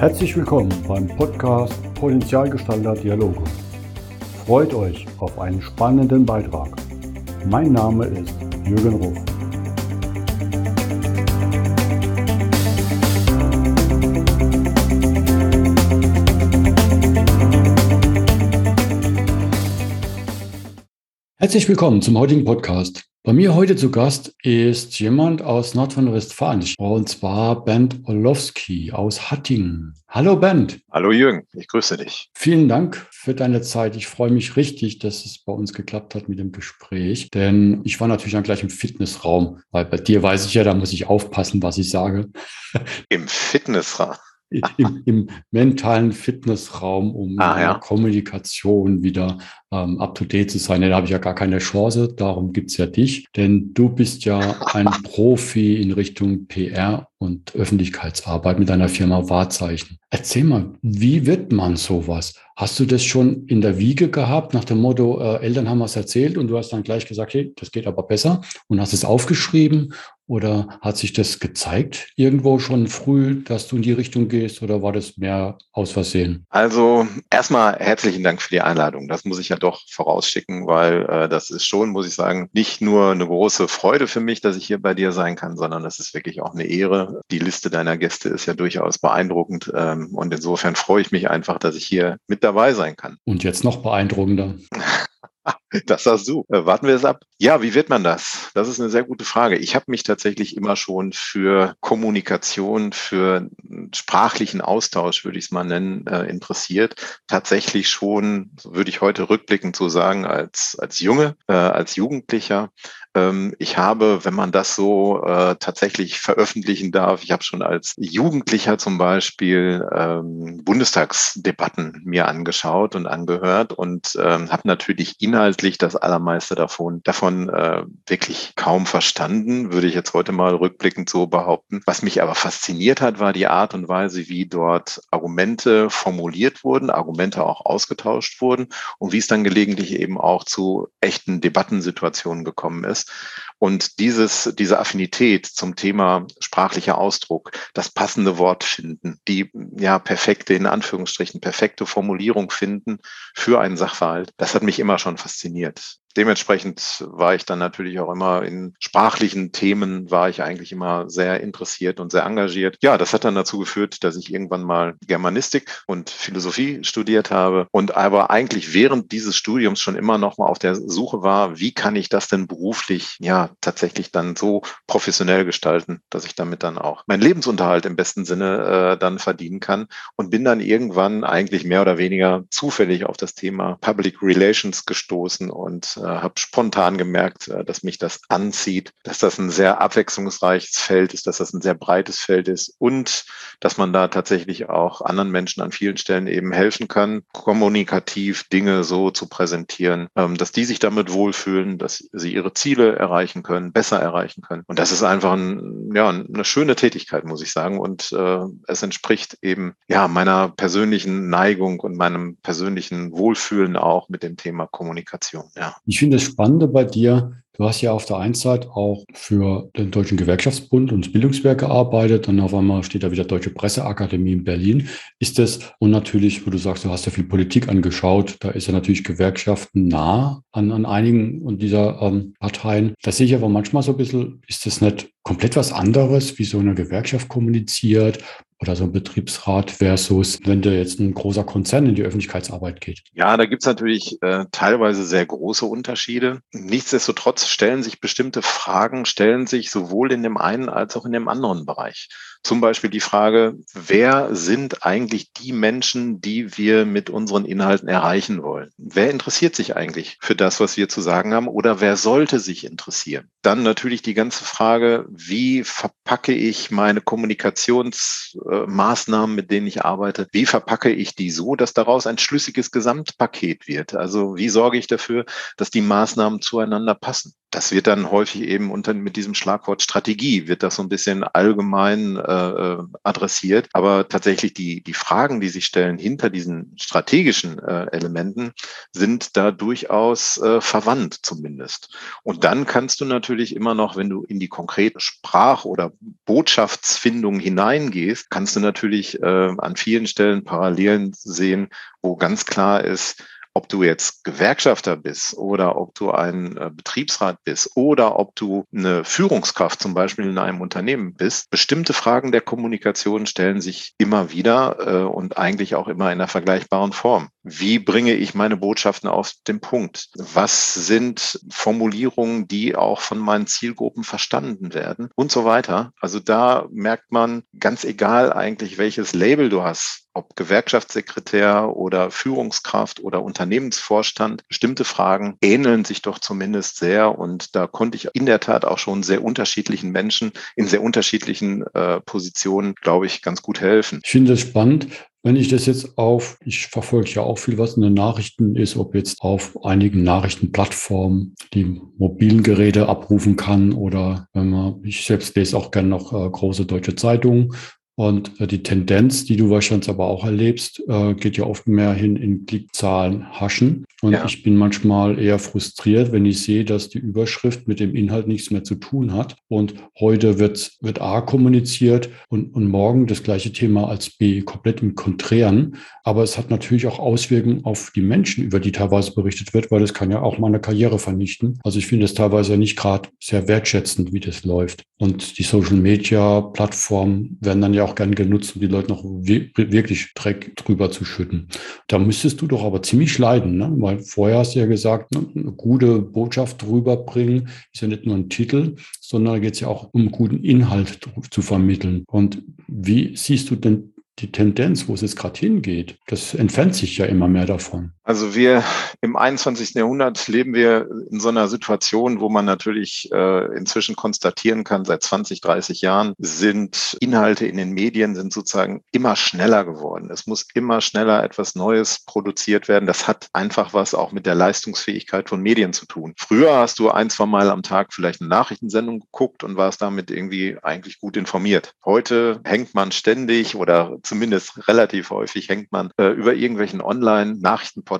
Herzlich willkommen beim Podcast Potenzialgestalter Dialoge. Freut euch auf einen spannenden Beitrag. Mein Name ist Jürgen Ruf. Herzlich willkommen zum heutigen Podcast. Bei mir heute zu Gast ist jemand aus Nordrhein-Westfalen, und zwar Bernd Orlowski aus Hattingen. Hallo Bernd. Hallo Jürgen, ich grüße dich. Vielen Dank für deine Zeit. Ich freue mich richtig, dass es bei uns geklappt hat mit dem Gespräch, denn ich war natürlich dann gleich im Fitnessraum, weil bei dir weiß ich ja, da muss ich aufpassen, was ich sage. Im Fitnessraum? Im, im, mentalen Fitnessraum, um ah, ja. Kommunikation wieder ähm, up-to-date zu sein. Da habe ich ja gar keine Chance. Darum gibt's ja dich. Denn du bist ja ein Profi in Richtung PR und Öffentlichkeitsarbeit mit deiner Firma Wahrzeichen. Erzähl mal, wie wird man sowas? Hast du das schon in der Wiege gehabt, nach dem Motto, äh, Eltern haben was erzählt und du hast dann gleich gesagt, hey, das geht aber besser und hast es aufgeschrieben? Oder hat sich das gezeigt irgendwo schon früh, dass du in die Richtung gehst oder war das mehr aus Versehen? Also erstmal herzlichen Dank für die Einladung. Das muss ich ja doch vorausschicken, weil äh, das ist schon, muss ich sagen, nicht nur eine große Freude für mich, dass ich hier bei dir sein kann, sondern das ist wirklich auch eine Ehre. Die Liste deiner Gäste ist ja durchaus beeindruckend ähm, und insofern freue ich mich einfach, dass ich hier mit dabei sein kann. Und jetzt noch beeindruckender. Das sagst du. Äh, warten wir es ab. Ja, wie wird man das? Das ist eine sehr gute Frage. Ich habe mich tatsächlich immer schon für Kommunikation, für sprachlichen Austausch, würde ich es mal nennen, äh, interessiert. Tatsächlich schon, würde ich heute rückblickend so sagen, als, als Junge, äh, als Jugendlicher. Ähm, ich habe, wenn man das so äh, tatsächlich veröffentlichen darf, ich habe schon als Jugendlicher zum Beispiel ähm, Bundestagsdebatten mir angeschaut und angehört und ähm, habe natürlich inhaltlich das allermeiste davon, davon äh, wirklich kaum verstanden, würde ich jetzt heute mal rückblickend so behaupten. Was mich aber fasziniert hat, war die Art und Weise, wie dort Argumente formuliert wurden, Argumente auch ausgetauscht wurden und wie es dann gelegentlich eben auch zu echten Debattensituationen gekommen ist ist. Und dieses, diese Affinität zum Thema sprachlicher Ausdruck, das passende Wort finden, die ja perfekte, in Anführungsstrichen, perfekte Formulierung finden für einen Sachverhalt, das hat mich immer schon fasziniert dementsprechend war ich dann natürlich auch immer in sprachlichen Themen, war ich eigentlich immer sehr interessiert und sehr engagiert. Ja, das hat dann dazu geführt, dass ich irgendwann mal Germanistik und Philosophie studiert habe und aber eigentlich während dieses Studiums schon immer noch mal auf der Suche war, wie kann ich das denn beruflich ja tatsächlich dann so professionell gestalten, dass ich damit dann auch meinen Lebensunterhalt im besten Sinne äh, dann verdienen kann und bin dann irgendwann eigentlich mehr oder weniger zufällig auf das Thema Public Relations gestoßen und äh, habe spontan gemerkt, äh, dass mich das anzieht, dass das ein sehr abwechslungsreiches Feld ist, dass das ein sehr breites Feld ist und dass man da tatsächlich auch anderen Menschen an vielen Stellen eben helfen kann, kommunikativ Dinge so zu präsentieren, ähm, dass die sich damit wohlfühlen, dass sie ihre Ziele erreichen können, besser erreichen können. Und das ist einfach ein, ja, eine schöne Tätigkeit, muss ich sagen. Und äh, es entspricht eben ja meiner persönlichen Neigung und meinem persönlichen Wohlfühlen auch mit dem Thema Kommunikation. Ja. Ich finde das Spannende bei dir, du hast ja auf der einen Seite auch für den Deutschen Gewerkschaftsbund und das Bildungswerk gearbeitet, dann auf einmal steht da wieder Deutsche Presseakademie in Berlin. Ist das, und natürlich, wo du sagst, du hast ja viel Politik angeschaut, da ist ja natürlich Gewerkschaften nah an, an einigen dieser ähm, Parteien. Da sehe ich aber manchmal so ein bisschen, ist das nicht komplett was anderes, wie so eine Gewerkschaft kommuniziert? Oder so ein Betriebsrat versus, wenn da jetzt ein großer Konzern in die Öffentlichkeitsarbeit geht? Ja, da gibt's natürlich äh, teilweise sehr große Unterschiede. Nichtsdestotrotz stellen sich bestimmte Fragen, stellen sich sowohl in dem einen als auch in dem anderen Bereich. Zum Beispiel die Frage, wer sind eigentlich die Menschen, die wir mit unseren Inhalten erreichen wollen? Wer interessiert sich eigentlich für das, was wir zu sagen haben oder wer sollte sich interessieren? Dann natürlich die ganze Frage, wie verpacke ich meine Kommunikationsmaßnahmen, mit denen ich arbeite? Wie verpacke ich die so, dass daraus ein schlüssiges Gesamtpaket wird? Also wie sorge ich dafür, dass die Maßnahmen zueinander passen? Das wird dann häufig eben unter mit diesem Schlagwort Strategie wird das so ein bisschen allgemein äh, äh, adressiert. Aber tatsächlich die, die Fragen, die sich stellen hinter diesen strategischen äh, Elementen, sind da durchaus äh, verwandt zumindest. Und dann kannst du natürlich immer noch, wenn du in die konkrete Sprach- oder Botschaftsfindung hineingehst, kannst du natürlich äh, an vielen Stellen Parallelen sehen, wo ganz klar ist, ob du jetzt Gewerkschafter bist oder ob du ein äh, Betriebsrat bist oder ob du eine Führungskraft zum Beispiel in einem Unternehmen bist, bestimmte Fragen der Kommunikation stellen sich immer wieder äh, und eigentlich auch immer in einer vergleichbaren Form. Wie bringe ich meine Botschaften auf den Punkt? Was sind Formulierungen, die auch von meinen Zielgruppen verstanden werden und so weiter? Also da merkt man ganz egal eigentlich, welches Label du hast, ob Gewerkschaftssekretär oder Führungskraft oder Unternehmensvorstand, bestimmte Fragen ähneln sich doch zumindest sehr. Und da konnte ich in der Tat auch schon sehr unterschiedlichen Menschen in sehr unterschiedlichen äh, Positionen, glaube ich, ganz gut helfen. Ich finde das spannend. Wenn ich das jetzt auf, ich verfolge ja auch viel, was in den Nachrichten ist, ob jetzt auf einigen Nachrichtenplattformen die mobilen Geräte abrufen kann oder wenn man, ich selbst lese auch gerne noch äh, große deutsche Zeitungen und äh, die Tendenz, die du wahrscheinlich aber auch erlebst, äh, geht ja oft mehr hin in Klickzahlen haschen. Und ja. ich bin manchmal eher frustriert, wenn ich sehe, dass die Überschrift mit dem Inhalt nichts mehr zu tun hat. Und heute wird, wird A kommuniziert und, und morgen das gleiche Thema als B komplett im Konträren. Aber es hat natürlich auch Auswirkungen auf die Menschen, über die teilweise berichtet wird, weil das kann ja auch meine Karriere vernichten. Also ich finde es teilweise nicht gerade sehr wertschätzend, wie das läuft. Und die Social Media Plattformen werden dann ja auch gern genutzt, um die Leute noch wirklich Dreck drüber zu schütten. Da müsstest du doch aber ziemlich leiden, ne? weil vorher hast du ja gesagt, ne, eine gute Botschaft rüberbringen ist ja nicht nur ein Titel, sondern da geht es ja auch um guten Inhalt zu vermitteln. Und wie siehst du denn die Tendenz, wo es jetzt gerade hingeht, das entfernt sich ja immer mehr davon. Also wir im 21. Jahrhundert leben wir in so einer Situation, wo man natürlich äh, inzwischen konstatieren kann, seit 20, 30 Jahren sind Inhalte in den Medien sind sozusagen immer schneller geworden. Es muss immer schneller etwas Neues produziert werden. Das hat einfach was auch mit der Leistungsfähigkeit von Medien zu tun. Früher hast du ein, zwei Mal am Tag vielleicht eine Nachrichtensendung geguckt und warst damit irgendwie eigentlich gut informiert. Heute hängt man ständig oder zumindest relativ häufig hängt man äh, über irgendwelchen Online-Nachrichtenportalen,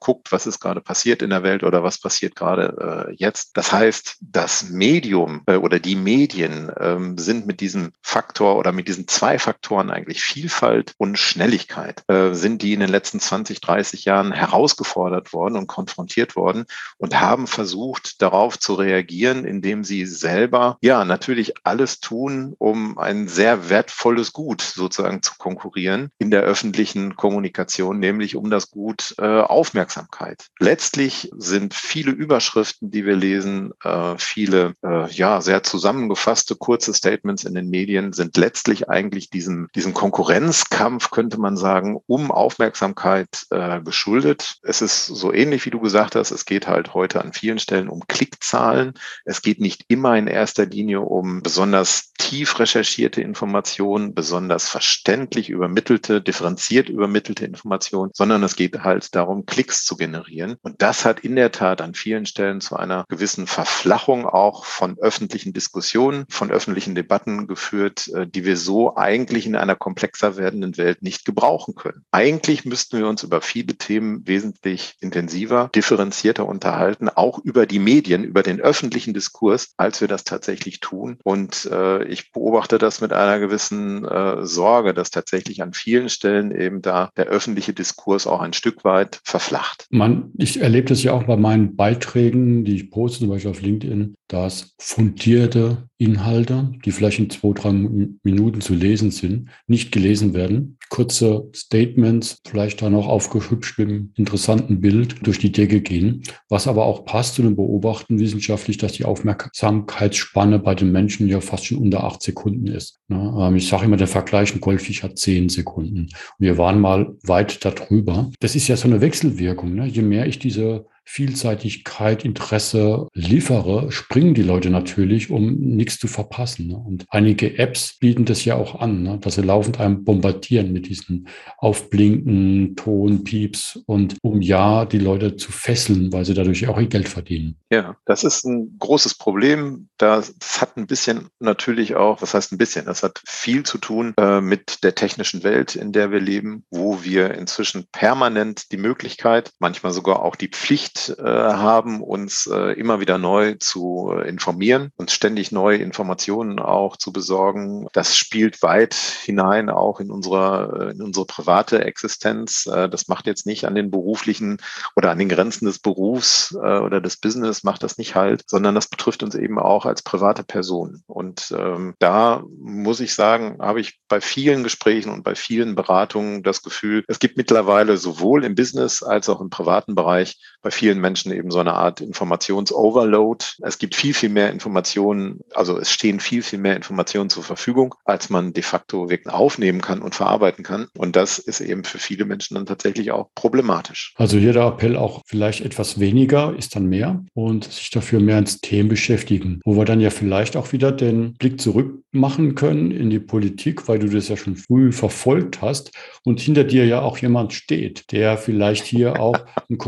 guckt, was ist gerade passiert in der Welt oder was passiert gerade äh, jetzt. Das heißt, das Medium äh, oder die Medien ähm, sind mit diesem Faktor oder mit diesen zwei Faktoren eigentlich Vielfalt und Schnelligkeit, äh, sind die in den letzten 20, 30 Jahren herausgefordert worden und konfrontiert worden und haben versucht, darauf zu reagieren, indem sie selber ja natürlich alles tun, um ein sehr wertvolles Gut sozusagen zu konkurrieren in der öffentlichen Kommunikation, nämlich um das Gut äh, Aufmerksamkeit. Letztlich sind viele Überschriften, die wir lesen, äh, viele äh, ja sehr zusammengefasste kurze Statements in den Medien sind letztlich eigentlich diesem diesem Konkurrenzkampf könnte man sagen um Aufmerksamkeit äh, geschuldet. Es ist so ähnlich wie du gesagt hast. Es geht halt heute an vielen Stellen um Klickzahlen. Es geht nicht immer in erster Linie um besonders tief recherchierte Informationen, besonders verständlich übermittelte, differenziert übermittelte Information, sondern es geht halt darum, Klicks zu generieren. Und das hat in der Tat an vielen Stellen zu einer gewissen Verflachung auch von öffentlichen Diskussionen, von öffentlichen Debatten geführt, äh, die wir so eigentlich in einer komplexer werdenden Welt nicht gebrauchen können. Eigentlich müssten wir uns über viele Themen wesentlich intensiver, differenzierter unterhalten, auch über die Medien, über den öffentlichen Diskurs, als wir das tatsächlich tun. Und äh, ich beobachte das mit einer gewissen äh, Sorge, dass tatsächlich an vielen Stellen eben da der öffentliche Diskurs auch ein Stück weit verflacht. Man, ich erlebe das ja auch bei meinen Beiträgen, die ich poste, zum Beispiel auf LinkedIn, dass fundierte Inhalte, die vielleicht in zwei, drei Minuten zu lesen sind, nicht gelesen werden. Kurze Statements, vielleicht dann auch aufgehübscht mit einem interessanten Bild durch die Decke gehen. Was aber auch passt zu dem Beobachten wissenschaftlich, dass die Aufmerksamkeitsspanne bei den Menschen ja fast schon unter acht Sekunden ist. Ne? Ähm, ich sage immer, der Vergleich, ein Goldfisch hat zehn Sekunden. wir waren mal weit darüber. Das ist ja so eine Wechselwirkung. Ne? Je mehr ich diese Vielseitigkeit, Interesse liefere, springen die Leute natürlich, um nichts zu verpassen. Ne? Und einige Apps bieten das ja auch an, ne? dass sie laufend einem bombardieren mit diesen Aufblinken, Ton, Pieps und um ja die Leute zu fesseln, weil sie dadurch auch ihr Geld verdienen. Ja, das ist ein großes Problem. Das hat ein bisschen natürlich auch, was heißt ein bisschen, das hat viel zu tun äh, mit der technischen Welt, in der wir leben, wo wir inzwischen permanent die Möglichkeit, manchmal sogar auch die Pflicht äh, haben, uns äh, immer wieder neu zu äh, informieren, uns ständig neue Informationen auch zu besorgen. Das spielt weit hinein auch in unserer, äh, in unsere private Existenz. Das macht jetzt nicht an den beruflichen oder an den Grenzen des Berufs oder des Business macht das nicht halt, sondern das betrifft uns eben auch als private Person. Und ähm, da muss ich sagen, habe ich bei vielen Gesprächen und bei vielen Beratungen das Gefühl, es gibt mittlerweile sowohl im Business als auch im privaten Bereich bei vielen Menschen eben so eine Art Informationsoverload. Es gibt viel, viel mehr Informationen, also es stehen viel, viel mehr Informationen zur Verfügung, als man de facto wirklich aufnehmen kann und verarbeiten kann. Und das ist eben für viele Menschen dann tatsächlich auch problematisch. Also hier der Appell auch vielleicht etwas weniger ist dann mehr und sich dafür mehr ins Themen beschäftigen, wo wir dann ja vielleicht auch wieder den Blick zurück machen können in die Politik, weil du das ja schon früh verfolgt hast und hinter dir ja auch jemand steht, der vielleicht hier auch einen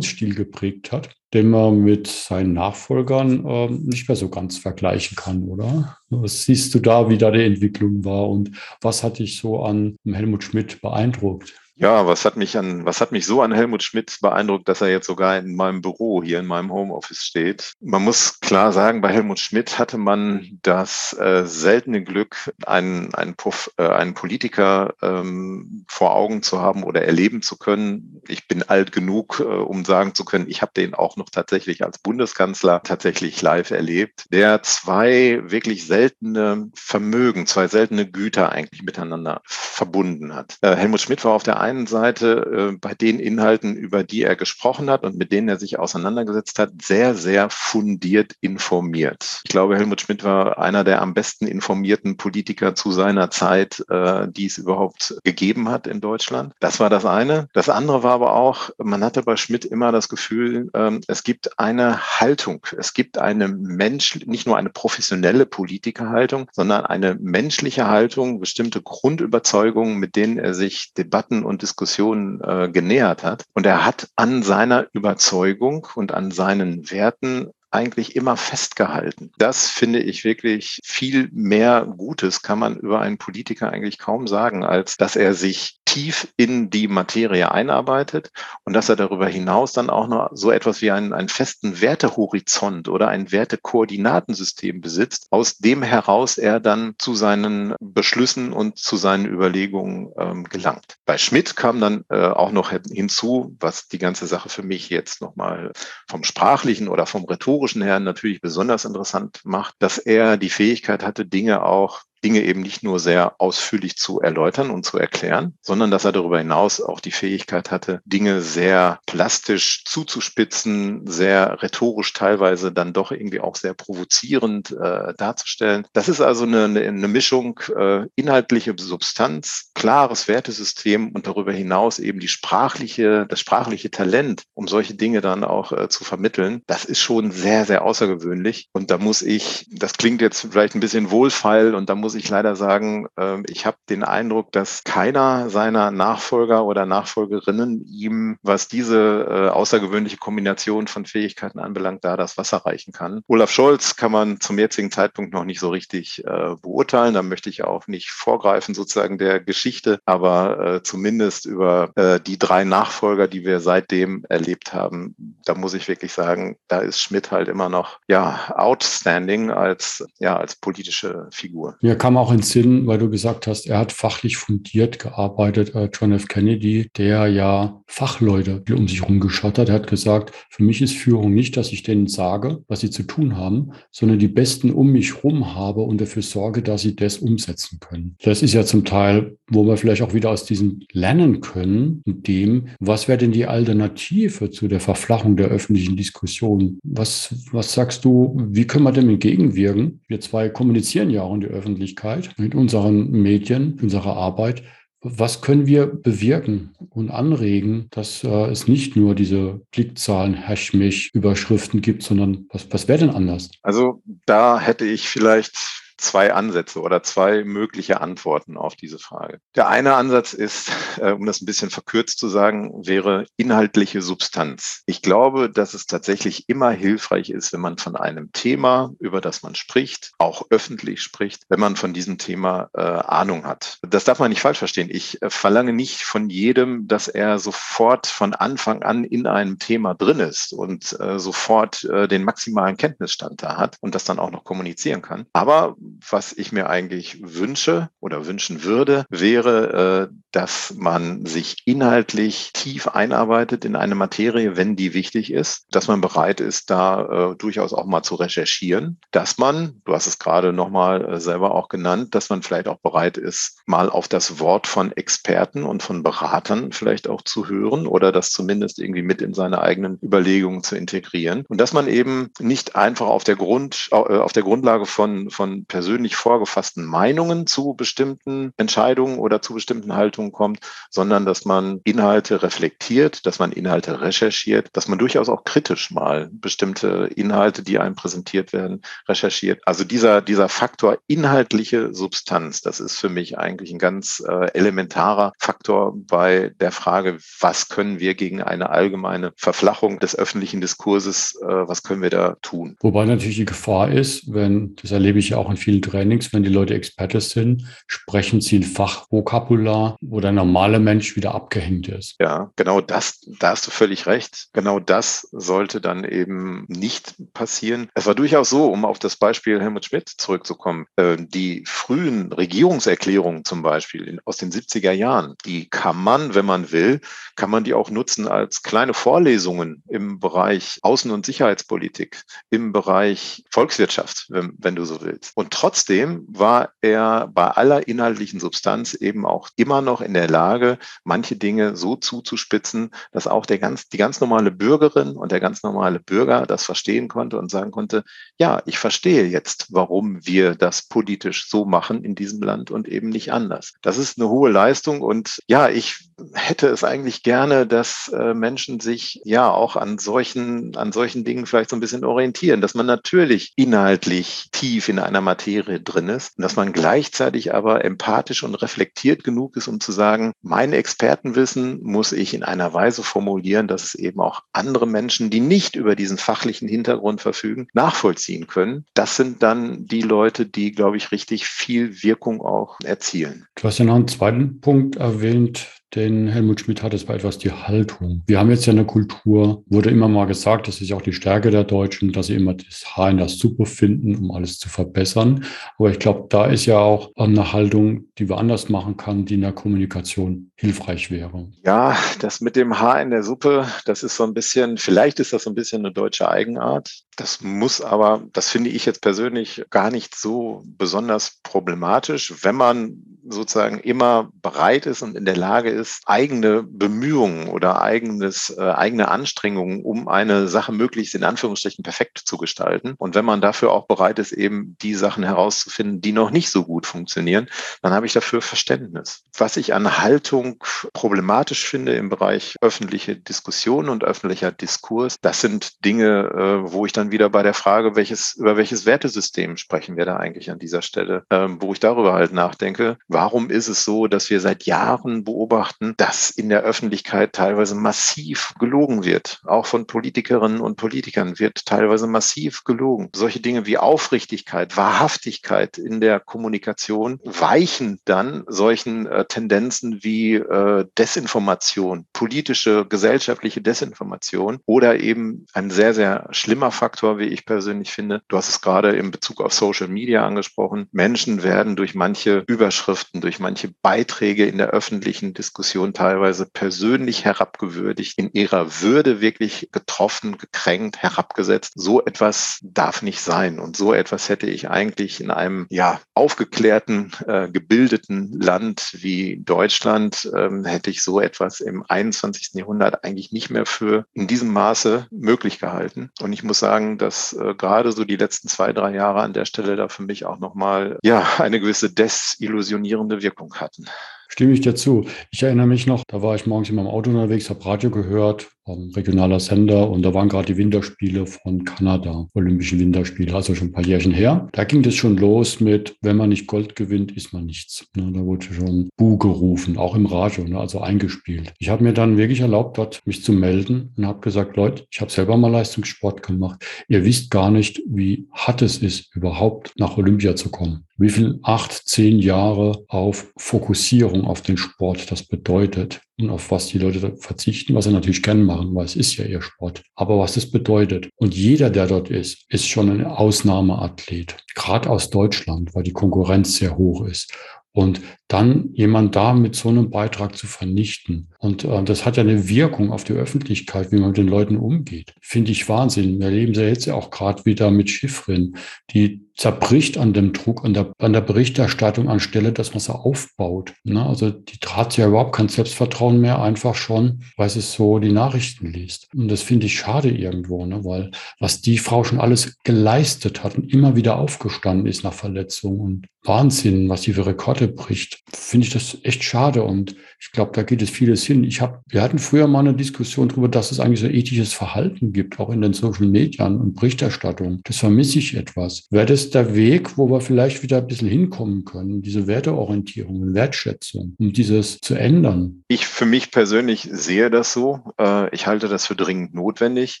Kommunikationsstil geprägt hat, den man mit seinen Nachfolgern äh, nicht mehr so ganz vergleichen kann, oder? Was siehst du da, wie da die Entwicklung war und was hat dich so an Helmut Schmidt beeindruckt? Ja, was hat mich an, was hat mich so an Helmut Schmidt beeindruckt, dass er jetzt sogar in meinem Büro hier in meinem Homeoffice steht? Man muss klar sagen, bei Helmut Schmidt hatte man das äh, seltene Glück, einen, einen, Puff, äh, einen Politiker ähm, vor Augen zu haben oder erleben zu können. Ich bin alt genug, äh, um sagen zu können, ich habe den auch noch tatsächlich als Bundeskanzler tatsächlich live erlebt, der zwei wirklich seltene Vermögen, zwei seltene Güter eigentlich miteinander verbunden hat. Äh, Helmut Schmidt war auf der einen Seite äh, bei den Inhalten, über die er gesprochen hat und mit denen er sich auseinandergesetzt hat, sehr, sehr fundiert informiert. Ich glaube, Helmut Schmidt war einer der am besten informierten Politiker zu seiner Zeit, äh, die es überhaupt gegeben hat in Deutschland. Das war das eine. Das andere war aber auch, man hatte bei Schmidt immer das Gefühl, äh, es gibt eine Haltung, es gibt eine Mensch, nicht nur eine professionelle Politikerhaltung, sondern eine menschliche Haltung, bestimmte Grundüberzeugungen, mit denen er sich Debatten und Diskussionen äh, genähert hat. Und er hat an seiner Überzeugung und an seinen Werten eigentlich immer festgehalten. Das finde ich wirklich viel mehr Gutes kann man über einen Politiker eigentlich kaum sagen, als dass er sich tief in die Materie einarbeitet und dass er darüber hinaus dann auch noch so etwas wie einen, einen festen Wertehorizont oder ein Wertekoordinatensystem besitzt, aus dem heraus er dann zu seinen Beschlüssen und zu seinen Überlegungen ähm, gelangt. Bei Schmidt kam dann äh, auch noch hinzu, was die ganze Sache für mich jetzt nochmal vom sprachlichen oder vom rhetorischen her natürlich besonders interessant macht, dass er die Fähigkeit hatte, Dinge auch Dinge eben nicht nur sehr ausführlich zu erläutern und zu erklären, sondern dass er darüber hinaus auch die Fähigkeit hatte, Dinge sehr plastisch zuzuspitzen, sehr rhetorisch teilweise dann doch irgendwie auch sehr provozierend äh, darzustellen. Das ist also eine, eine Mischung äh, inhaltliche Substanz, klares Wertesystem und darüber hinaus eben die sprachliche, das sprachliche Talent, um solche Dinge dann auch äh, zu vermitteln. Das ist schon sehr, sehr außergewöhnlich. Und da muss ich, das klingt jetzt vielleicht ein bisschen wohlfeil und da muss muss ich leider sagen, ähm, ich habe den Eindruck, dass keiner seiner Nachfolger oder Nachfolgerinnen ihm, was diese äh, außergewöhnliche Kombination von Fähigkeiten anbelangt, da das Wasser reichen kann. Olaf Scholz kann man zum jetzigen Zeitpunkt noch nicht so richtig äh, beurteilen. Da möchte ich auch nicht vorgreifen sozusagen der Geschichte, aber äh, zumindest über die drei Nachfolger, die wir seitdem erlebt haben, da muss ich wirklich sagen, da ist Schmidt halt immer noch ja outstanding als ja als politische Figur. Ja, kam auch ins Sinn, weil du gesagt hast, er hat fachlich fundiert gearbeitet, äh, John F. Kennedy, der ja Fachleute um sich herum geschaut hat. Er hat gesagt, für mich ist Führung nicht, dass ich denen sage, was sie zu tun haben, sondern die Besten um mich herum habe und dafür sorge, dass sie das umsetzen können. Das ist ja zum Teil, wo wir vielleicht auch wieder aus diesem lernen können, dem, was wäre denn die Alternative zu der Verflachung der öffentlichen Diskussion? Was, was sagst du, wie können wir dem entgegenwirken? Wir zwei kommunizieren ja auch in der Öffentlichkeit. Öffentlichkeit, mit unseren Medien, unserer Arbeit. Was können wir bewirken und anregen, dass äh, es nicht nur diese Klickzahlen, Hashmich, Überschriften gibt, sondern was, was wäre denn anders? Also da hätte ich vielleicht zwei Ansätze oder zwei mögliche Antworten auf diese Frage. Der eine Ansatz ist, äh, um das ein bisschen verkürzt zu sagen, wäre inhaltliche Substanz. Ich glaube, dass es tatsächlich immer hilfreich ist, wenn man von einem Thema, über das man spricht, auch öffentlich spricht, wenn man von diesem Thema äh, Ahnung hat. Das darf man nicht falsch verstehen. Ich äh, verlange nicht von jedem, dass er sofort von Anfang an in einem Thema drin ist und äh, sofort den maximalen Kenntnisstand da hat und das dann auch noch kommunizieren kann. Aber was ich mir eigentlich wünsche oder wünschen würde, wäre, äh, dass man sich inhaltlich tief einarbeitet in eine Materie, wenn die wichtig ist, dass man bereit ist, da äh, durchaus auch mal zu recherchieren, dass man, du hast es gerade nochmal äh, selber auch genannt, dass man vielleicht auch bereit ist, mal auf das Wort von Experten und von Beratern vielleicht auch zu hören oder das zumindest irgendwie mit in seine eigenen Überlegungen zu integrieren. Und dass man eben nicht einfach auf der Grund, auf der Grundlage von, von persönlich vorgefassten Meinungen zu bestimmten Entscheidungen oder zu bestimmten Haltungen kommt, sondern dass man Inhalte reflektiert, dass man Inhalte recherchiert, dass man durchaus auch kritisch mal bestimmte Inhalte, die einem präsentiert werden, recherchiert. Also dieser, dieser Faktor inhaltliche Substanz, das ist für mich eigentlich ein ganz äh, elementarer Faktor bei der Frage, was können wir gegen eine allgemeine Verflachung des öffentlichen Diskurses, äh, was können wir da tun? Wobei natürlich die Gefahr ist, wenn, das erlebe ich ja auch in vielen Trainings, wenn die Leute Experte sind, sprechen sie ein Fachvokabular, wo der normale Mensch wieder abgehängt ist. Ja, genau das, da hast du völlig recht. Genau das sollte dann eben nicht passieren. Es war durchaus so, um auf das Beispiel Helmut Schmidt zurückzukommen, äh, die frühen Regierungserklärungen zum Beispiel aus den 70er Jahren, die kann man, wenn man will, kann man die auch nutzen als kleine Vorlesungen im Bereich Außen- und Sicherheitspolitik, im Bereich Volkswirtschaft, wenn, wenn du so willst. Und trotzdem war er bei aller inhaltlichen Substanz eben auch immer noch in der Lage, manche Dinge so zuzuspitzen, dass auch der ganz, die ganz normale Bürgerin und der ganz normale Bürger das verstehen konnte und sagen konnte, ja, ich verstehe jetzt, warum wir das politisch so machen in diesem Land und eben nicht anders. Das ist eine hohe Leistung und ja, ich hätte es eigentlich gerne, dass äh, Menschen sich ja auch an solchen, an solchen Dingen vielleicht so ein bisschen orientieren, dass man natürlich inhaltlich tief in einer Materie drin ist dass man gleichzeitig aber empathisch und reflektiert genug ist, um zu sagen, mein Expertenwissen muss ich in einer Weise formulieren, dass es eben auch andere Menschen, die nicht über diesen fachlichen Hintergrund verfügen, nachvollziehen können. Das sind dann die Leute, die, glaube ich, richtig viel Wirkung auch erzielen. Du hast ja noch einen zweiten Punkt erwähnt, den Helmut Schmidt hat, es war etwas die Haltung. Wir haben jetzt ja eine Kultur, wurde immer mal gesagt, das ist ja auch die Stärke der Deutschen, dass sie immer das Haar in der Suppe finden, um alles zu verbessern. Aber ich glaube, da ist ja auch eine Haltung, die wir anders machen kann, die in der Kommunikation hilfreich wäre. Ja, das mit dem Haar in der Suppe, das ist so ein bisschen, vielleicht ist das so ein bisschen eine deutsche Eigenart. Das muss aber, das finde ich jetzt persönlich gar nicht so besonders problematisch, wenn man sozusagen immer bereit ist und in der Lage ist, eigene Bemühungen oder eigenes, äh, eigene Anstrengungen, um eine Sache möglichst in Anführungsstrichen perfekt zu gestalten. Und wenn man dafür auch bereit ist, eben die Sachen herauszufinden, die noch nicht so gut funktionieren, dann habe ich dafür Verständnis. Was ich an Haltung problematisch finde im Bereich öffentliche Diskussion und öffentlicher Diskurs, das sind Dinge, äh, wo ich dann wieder bei der Frage, welches, über welches Wertesystem sprechen wir da eigentlich an dieser Stelle, äh, wo ich darüber halt nachdenke, warum ist es so, dass wir seit Jahren beobachten, dass in der Öffentlichkeit teilweise massiv gelogen wird. Auch von Politikerinnen und Politikern wird teilweise massiv gelogen. Solche Dinge wie Aufrichtigkeit, Wahrhaftigkeit in der Kommunikation weichen dann solchen äh, Tendenzen wie äh, Desinformation, politische, gesellschaftliche Desinformation oder eben ein sehr, sehr schlimmer Faktor, wie ich persönlich finde. Du hast es gerade in Bezug auf Social Media angesprochen. Menschen werden durch manche Überschriften durch manche Beiträge in der öffentlichen Diskussion teilweise persönlich herabgewürdigt, in ihrer Würde wirklich getroffen, gekränkt, herabgesetzt. So etwas darf nicht sein. Und so etwas hätte ich eigentlich in einem ja aufgeklärten, äh, gebildeten Land wie Deutschland, ähm, hätte ich so etwas im 21. Jahrhundert eigentlich nicht mehr für in diesem Maße möglich gehalten. Und ich muss sagen, dass äh, gerade so die letzten zwei, drei Jahre an der Stelle da für mich auch nochmal ja eine gewisse Desillusionierung basierende Wirkung hatten. Stimme ich dir zu. Ich erinnere mich noch, da war ich morgens in meinem Auto unterwegs, habe Radio gehört, ähm, regionaler Sender und da waren gerade die Winterspiele von Kanada, Olympischen Winterspiele, also schon ein paar Jährchen her. Da ging das schon los mit, wenn man nicht Gold gewinnt, ist man nichts. Ne, da wurde schon Bu gerufen, auch im Radio, ne, also eingespielt. Ich habe mir dann wirklich erlaubt, dort mich zu melden und habe gesagt, Leute, ich habe selber mal Leistungssport gemacht. Ihr wisst gar nicht, wie hart es ist, überhaupt nach Olympia zu kommen wie viel acht, zehn Jahre auf Fokussierung auf den Sport das bedeutet und auf was die Leute verzichten, was sie natürlich gerne machen, weil es ist ja ihr Sport. Aber was das bedeutet. Und jeder, der dort ist, ist schon ein Ausnahmeathlet. Gerade aus Deutschland, weil die Konkurrenz sehr hoch ist. Und dann jemand da mit so einem Beitrag zu vernichten. Und äh, das hat ja eine Wirkung auf die Öffentlichkeit, wie man mit den Leuten umgeht. Finde ich Wahnsinn. Wir erleben sie jetzt ja auch gerade wieder mit Schiffrin, die zerbricht an dem Druck, an der, an der Berichterstattung anstelle, dass man sie aufbaut. Ne? Also die hat ja überhaupt kein Selbstvertrauen mehr, einfach schon, weil sie so die Nachrichten liest. Und das finde ich schade irgendwo, ne? weil was die Frau schon alles geleistet hat und immer wieder aufgestanden ist nach Verletzungen und Wahnsinn, was sie für Rekorde bricht, finde ich das echt schade. Und ich glaube, da geht es vieles hin. Ich habe, wir hatten früher mal eine Diskussion darüber, dass es eigentlich so ethisches Verhalten gibt, auch in den Social Medien und Berichterstattung. Das vermisse ich etwas. Wäre das der Weg, wo wir vielleicht wieder ein bisschen hinkommen können, diese Werteorientierung und Wertschätzung, um dieses zu ändern? Ich für mich persönlich sehe das so. Äh, ich halte das für dringend notwendig.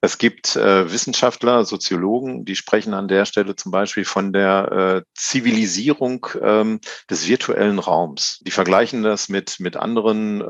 Es gibt äh, Wissenschaftler, Soziologen, die sprechen an der Stelle zum Beispiel von der äh, Zivilisierung ähm, des virtuellen Raums. Die vergleichen das mit, mit anderen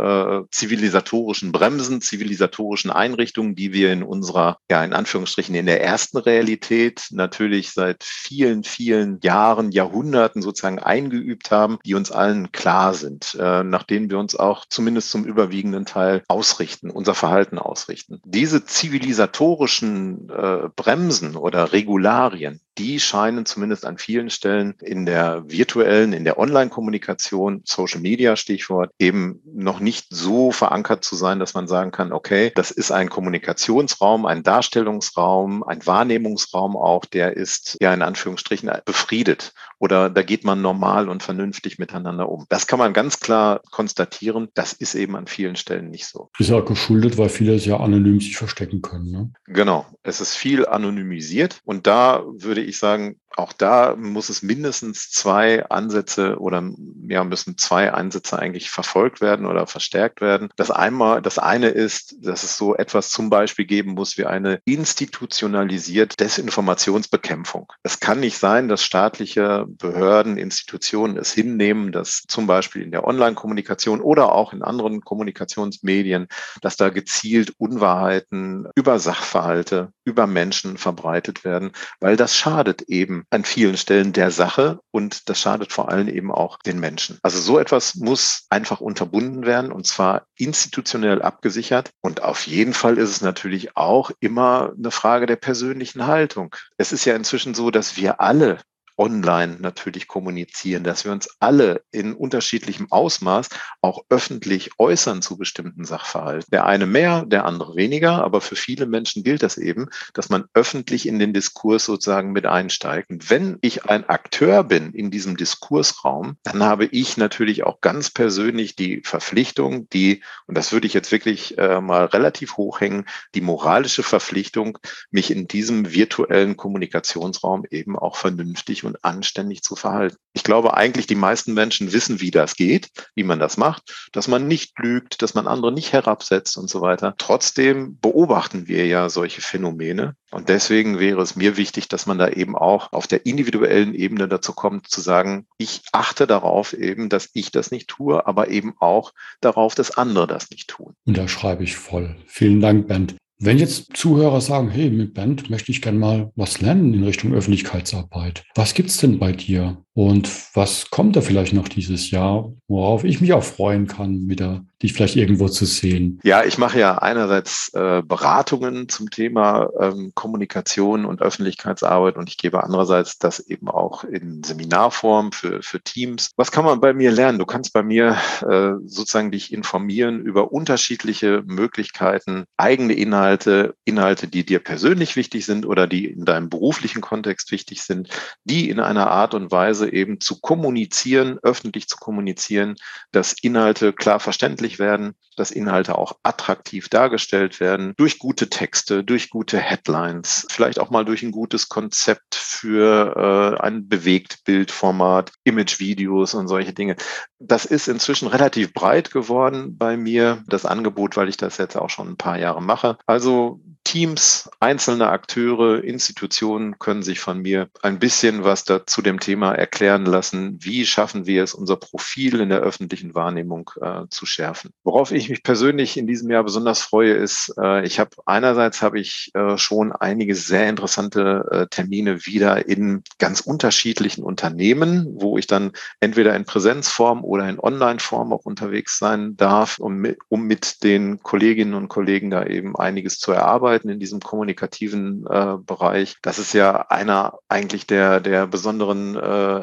zivilisatorischen Bremsen, zivilisatorischen Einrichtungen, die wir in unserer, ja, in Anführungsstrichen, in der ersten Realität natürlich seit vielen, vielen Jahren, Jahrhunderten sozusagen eingeübt haben, die uns allen klar sind, äh, nach denen wir uns auch zumindest zum überwiegenden Teil ausrichten, unser Verhalten ausrichten. Diese zivilisatorischen äh, Bremsen oder Regularien, die scheinen zumindest an vielen Stellen in der virtuellen, in der Online-Kommunikation, Social Media Stichwort, eben noch nicht so verankert zu sein, dass man sagen kann, okay, das ist ein Kommunikationsraum, ein Darstellungsraum, ein Wahrnehmungsraum auch, der ist ja in Anführungsstrichen befriedet oder da geht man normal und vernünftig miteinander um. Das kann man ganz klar konstatieren. Das ist eben an vielen Stellen nicht so. Ist ja geschuldet, weil viele es ja anonym sich verstecken können. Ne? Genau. Es ist viel anonymisiert und da würde ich sagen, auch da muss es mindestens zwei Ansätze oder ja, müssen zwei Ansätze eigentlich verfolgt werden oder verstärkt werden. Das einmal, das eine ist, dass es so etwas zum Beispiel geben muss wie eine institutionalisierte Desinformationsbekämpfung. Es kann nicht sein, dass staatliche Behörden, Institutionen es hinnehmen, dass zum Beispiel in der Online-Kommunikation oder auch in anderen Kommunikationsmedien, dass da gezielt Unwahrheiten über Sachverhalte, über Menschen verbreitet werden, weil das schadet eben an vielen Stellen der Sache und das schadet vor allem eben auch den Menschen. Also so etwas muss einfach unterbunden werden und zwar institutionell abgesichert. Und auf jeden Fall ist es natürlich auch immer eine Frage der persönlichen Haltung. Es ist ja inzwischen so, dass wir alle online natürlich kommunizieren, dass wir uns alle in unterschiedlichem Ausmaß auch öffentlich äußern zu bestimmten Sachverhalten. Der eine mehr, der andere weniger, aber für viele Menschen gilt das eben, dass man öffentlich in den Diskurs sozusagen mit einsteigt. Und wenn ich ein Akteur bin in diesem Diskursraum, dann habe ich natürlich auch ganz persönlich die Verpflichtung, die, und das würde ich jetzt wirklich äh, mal relativ hoch hängen, die moralische Verpflichtung, mich in diesem virtuellen Kommunikationsraum eben auch vernünftig und anständig zu verhalten. Ich glaube eigentlich, die meisten Menschen wissen, wie das geht, wie man das macht, dass man nicht lügt, dass man andere nicht herabsetzt und so weiter. Trotzdem beobachten wir ja solche Phänomene. Und deswegen wäre es mir wichtig, dass man da eben auch auf der individuellen Ebene dazu kommt, zu sagen, ich achte darauf eben, dass ich das nicht tue, aber eben auch darauf, dass andere das nicht tun. Und da schreibe ich voll. Vielen Dank, Bernd. Wenn jetzt Zuhörer sagen, hey, mit Band möchte ich gerne mal was lernen in Richtung Öffentlichkeitsarbeit, was gibt's denn bei dir? Und was kommt da vielleicht noch dieses Jahr, worauf ich mich auch freuen kann, wieder dich vielleicht irgendwo zu sehen? Ja, ich mache ja einerseits äh, Beratungen zum Thema ähm, Kommunikation und Öffentlichkeitsarbeit und ich gebe andererseits das eben auch in Seminarform für, für Teams. Was kann man bei mir lernen? Du kannst bei mir äh, sozusagen dich informieren über unterschiedliche Möglichkeiten, eigene Inhalte, Inhalte, die dir persönlich wichtig sind oder die in deinem beruflichen Kontext wichtig sind, die in einer Art und Weise Weise eben zu kommunizieren, öffentlich zu kommunizieren, dass Inhalte klar verständlich werden, dass Inhalte auch attraktiv dargestellt werden, durch gute Texte, durch gute Headlines, vielleicht auch mal durch ein gutes Konzept für äh, ein Bewegtbildformat, Imagevideos und solche Dinge. Das ist inzwischen relativ breit geworden bei mir, das Angebot, weil ich das jetzt auch schon ein paar Jahre mache. Also Teams, einzelne Akteure, Institutionen können sich von mir ein bisschen was da zu dem Thema erklären lassen. Wie schaffen wir es, unser Profil in der öffentlichen Wahrnehmung äh, zu schärfen? Worauf ich mich persönlich in diesem Jahr besonders freue, ist, äh, ich habe einerseits habe ich äh, schon einige sehr interessante äh, Termine wieder in ganz unterschiedlichen Unternehmen, wo ich dann entweder in Präsenzform oder in Online-Form auch unterwegs sein darf, um mit, um mit den Kolleginnen und Kollegen da eben einiges zu erarbeiten arbeiten in diesem kommunikativen äh, Bereich. Das ist ja einer eigentlich der, der besonderen, äh,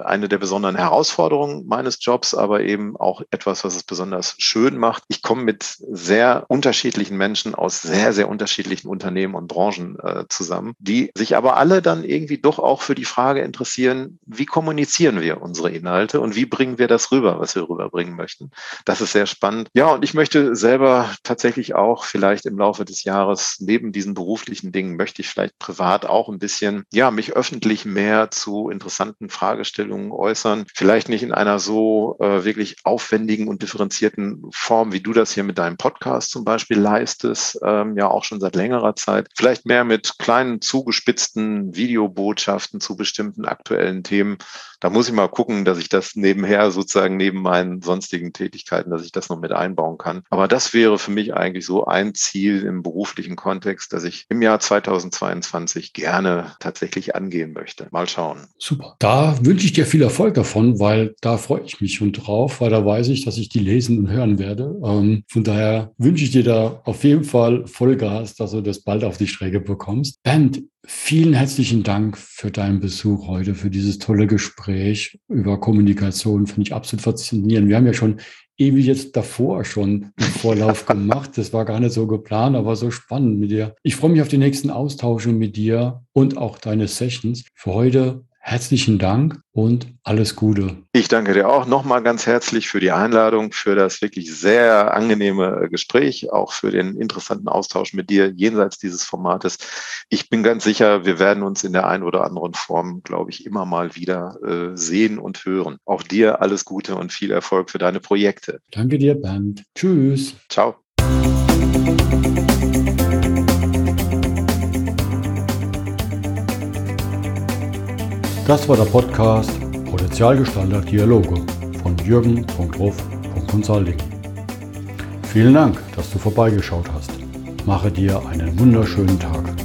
eine der besonderen Herausforderungen meines Jobs, aber eben auch etwas, was es besonders schön macht. Ich komme mit sehr unterschiedlichen Menschen aus sehr, sehr unterschiedlichen Unternehmen und Branchen äh, zusammen, die sich aber alle dann irgendwie doch auch für die Frage interessieren, wie kommunizieren wir unsere Inhalte und wie bringen wir das rüber, was wir rüberbringen möchten. Das ist sehr spannend. Ja, und ich möchte selber tatsächlich auch vielleicht im Laufe des Jahres neben diesen beruflichen Dingen möchte ich vielleicht privat auch ein bisschen, ja, mich öffentlich mehr zu interessanten Fragestellungen äußern. Vielleicht nicht in einer so äh, wirklich aufwendigen und differenzierten Form, wie du das hier mit deinem Podcast zum Beispiel leistest, ähm, ja auch schon seit längerer Zeit. Vielleicht mehr mit kleinen zugespitzten Videobotschaften zu bestimmten aktuellen Themen. Da muss ich mal gucken, dass ich das nebenher sozusagen neben meinen sonstigen Tätigkeiten, dass ich das noch mit einbauen kann. Aber das wäre für mich eigentlich so ein Ziel im beruflichen Kontext, das ich im Jahr 2022 gerne tatsächlich angehen möchte. Mal schauen. Super. Da wünsche ich dir viel Erfolg davon, weil da freue ich mich schon drauf, weil da weiß ich, dass ich die lesen und hören werde. Ähm, von daher wünsche ich dir da auf jeden Fall Vollgas, dass du das bald auf die Strecke bekommst. Bernd, Vielen herzlichen Dank für deinen Besuch heute, für dieses tolle Gespräch über Kommunikation. Finde ich absolut faszinierend. Wir haben ja schon ewig jetzt davor schon einen Vorlauf gemacht. Das war gar nicht so geplant, aber so spannend mit dir. Ich freue mich auf die nächsten Austausche mit dir und auch deine Sessions. Für heute Herzlichen Dank und alles Gute. Ich danke dir auch nochmal ganz herzlich für die Einladung, für das wirklich sehr angenehme Gespräch, auch für den interessanten Austausch mit dir jenseits dieses Formates. Ich bin ganz sicher, wir werden uns in der einen oder anderen Form, glaube ich, immer mal wieder äh, sehen und hören. Auch dir alles Gute und viel Erfolg für deine Projekte. Danke dir, Bernd. Tschüss. Ciao. Das war der Podcast Potenzialgestalter Dialoge von jürgen.ruf.consulting. Vielen Dank, dass du vorbeigeschaut hast. Mache dir einen wunderschönen Tag.